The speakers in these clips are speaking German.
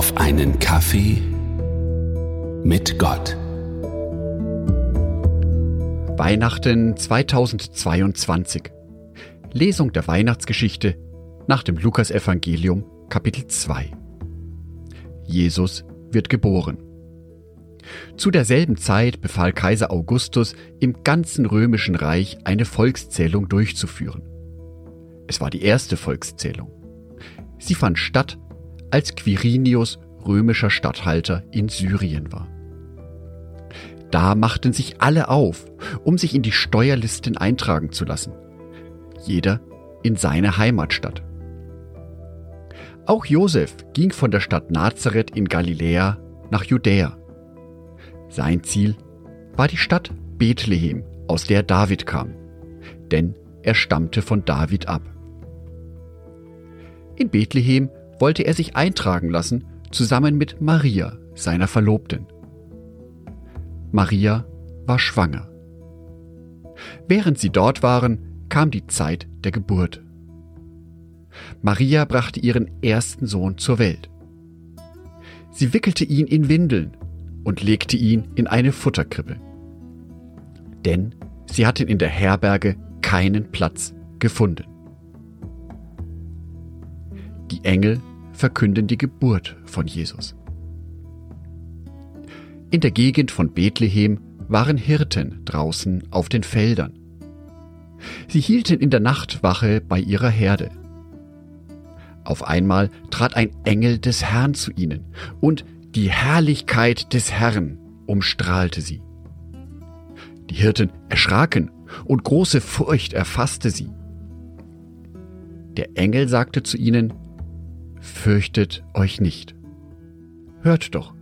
auf einen Kaffee mit Gott. Weihnachten 2022. Lesung der Weihnachtsgeschichte nach dem Lukasevangelium Kapitel 2. Jesus wird geboren. Zu derselben Zeit befahl Kaiser Augustus, im ganzen römischen Reich eine Volkszählung durchzuführen. Es war die erste Volkszählung. Sie fand statt, als Quirinius römischer Statthalter in Syrien war. Da machten sich alle auf, um sich in die Steuerlisten eintragen zu lassen. Jeder in seine Heimatstadt. Auch Josef ging von der Stadt Nazareth in Galiläa nach Judäa. Sein Ziel war die Stadt Bethlehem, aus der David kam, denn er stammte von David ab. In Bethlehem wollte er sich eintragen lassen, zusammen mit Maria, seiner Verlobten. Maria war schwanger. Während sie dort waren, kam die Zeit der Geburt. Maria brachte ihren ersten Sohn zur Welt. Sie wickelte ihn in Windeln und legte ihn in eine Futterkrippe. Denn sie hatten in der Herberge keinen Platz gefunden. Die Engel verkünden die Geburt von Jesus. In der Gegend von Bethlehem waren Hirten draußen auf den Feldern. Sie hielten in der Nacht Wache bei ihrer Herde. Auf einmal trat ein Engel des Herrn zu ihnen, und die Herrlichkeit des Herrn umstrahlte sie. Die Hirten erschraken, und große Furcht erfasste sie. Der Engel sagte zu ihnen, Fürchtet euch nicht. Hört doch,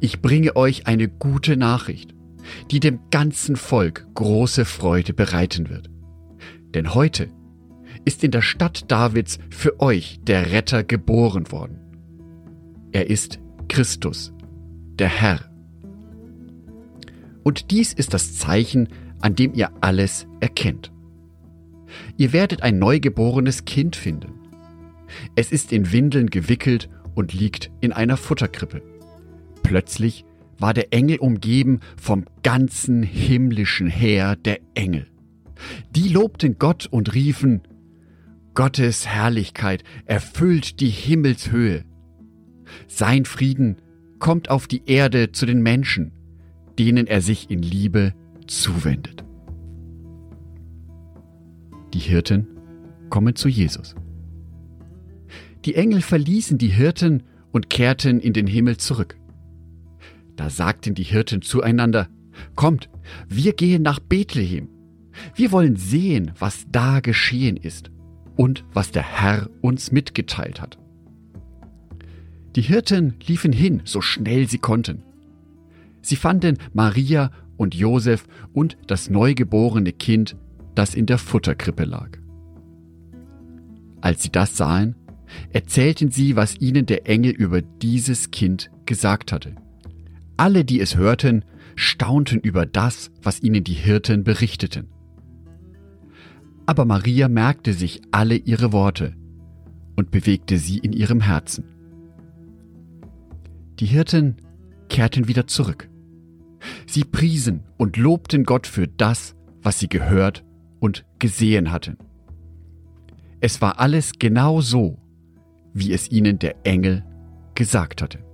ich bringe euch eine gute Nachricht, die dem ganzen Volk große Freude bereiten wird. Denn heute ist in der Stadt Davids für euch der Retter geboren worden. Er ist Christus, der Herr. Und dies ist das Zeichen, an dem ihr alles erkennt. Ihr werdet ein neugeborenes Kind finden. Es ist in Windeln gewickelt und liegt in einer Futterkrippe. Plötzlich war der Engel umgeben vom ganzen himmlischen Heer der Engel. Die lobten Gott und riefen, Gottes Herrlichkeit erfüllt die Himmelshöhe. Sein Frieden kommt auf die Erde zu den Menschen, denen er sich in Liebe zuwendet. Die Hirten kommen zu Jesus. Die Engel verließen die Hirten und kehrten in den Himmel zurück. Da sagten die Hirten zueinander, Kommt, wir gehen nach Bethlehem. Wir wollen sehen, was da geschehen ist und was der Herr uns mitgeteilt hat. Die Hirten liefen hin, so schnell sie konnten. Sie fanden Maria und Josef und das neugeborene Kind, das in der Futterkrippe lag. Als sie das sahen, erzählten sie, was ihnen der Engel über dieses Kind gesagt hatte. Alle, die es hörten, staunten über das, was ihnen die Hirten berichteten. Aber Maria merkte sich alle ihre Worte und bewegte sie in ihrem Herzen. Die Hirten kehrten wieder zurück. Sie priesen und lobten Gott für das, was sie gehört und gesehen hatten. Es war alles genau so, wie es ihnen der Engel gesagt hatte.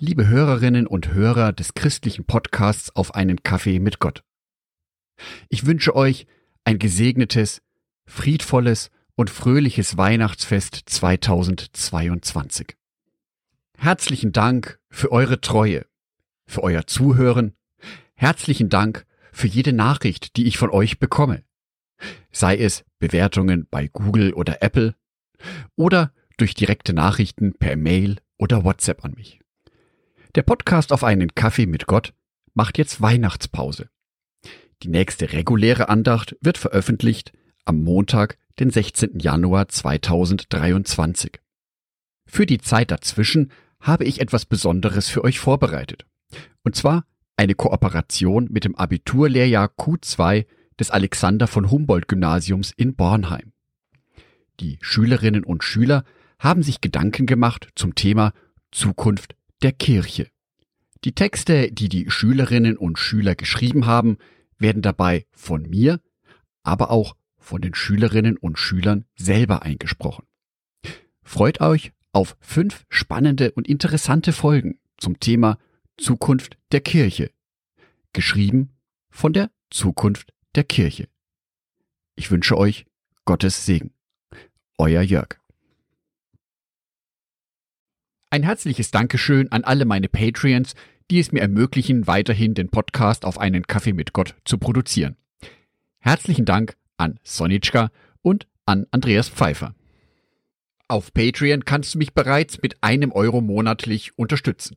Liebe Hörerinnen und Hörer des christlichen Podcasts auf einen Kaffee mit Gott. Ich wünsche euch ein gesegnetes, friedvolles und fröhliches Weihnachtsfest 2022. Herzlichen Dank für eure Treue, für euer Zuhören. Herzlichen Dank für jede Nachricht, die ich von euch bekomme. Sei es Bewertungen bei Google oder Apple oder durch direkte Nachrichten per Mail oder WhatsApp an mich. Der Podcast auf einen Kaffee mit Gott macht jetzt Weihnachtspause. Die nächste reguläre Andacht wird veröffentlicht am Montag, den 16. Januar 2023. Für die Zeit dazwischen habe ich etwas Besonderes für euch vorbereitet. Und zwar eine Kooperation mit dem Abiturlehrjahr Q2 des Alexander von Humboldt Gymnasiums in Bornheim. Die Schülerinnen und Schüler haben sich Gedanken gemacht zum Thema Zukunft der Kirche. Die Texte, die die Schülerinnen und Schüler geschrieben haben, werden dabei von mir, aber auch von den Schülerinnen und Schülern selber eingesprochen. Freut euch auf fünf spannende und interessante Folgen zum Thema Zukunft der Kirche, geschrieben von der Zukunft der Kirche. Ich wünsche euch Gottes Segen. Euer Jörg. Ein herzliches Dankeschön an alle meine Patreons, die es mir ermöglichen, weiterhin den Podcast auf einen Kaffee mit Gott zu produzieren. Herzlichen Dank an Sonitschka und an Andreas Pfeiffer. Auf Patreon kannst du mich bereits mit einem Euro monatlich unterstützen.